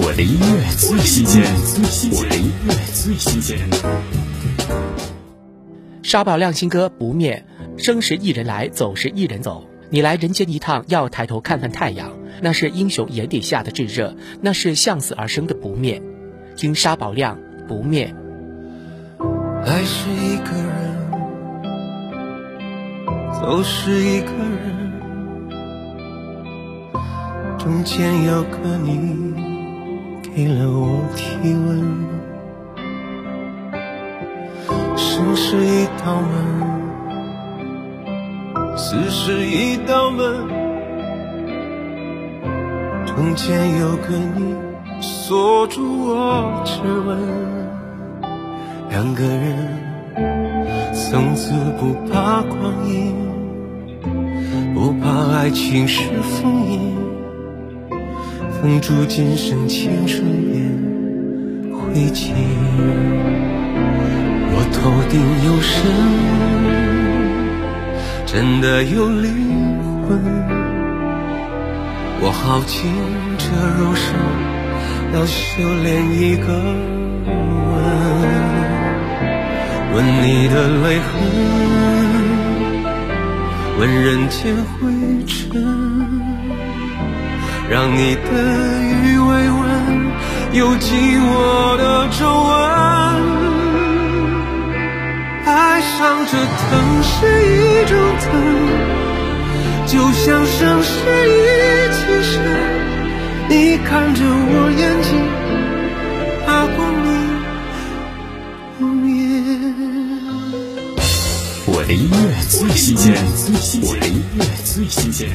我的音乐最新鲜，我的音乐最新鲜。沙宝亮新歌《不灭》，生时一人来，走时一人走。你来人间一趟，要抬头看看太阳，那是英雄眼底下的炙热，那是向死而生的不灭。听沙宝亮《不灭》。来是一个人，走是一个人，中间有个你，给了我体温。生是一道门，死是一道门，中间有个你，锁住我指纹。两个人，从此不怕光阴，不怕爱情是封印，封住今生青春变灰烬。我头顶有神，真的有灵魂。我耗尽这肉身，要修炼一个吻。吻你的泪痕，吻人间灰尘，让你的余味纹游进我的皱纹。爱上这疼是一种疼，就像生是一起生。你看着我眼睛，把光明。我的音乐最新鲜，我的音乐最新鲜。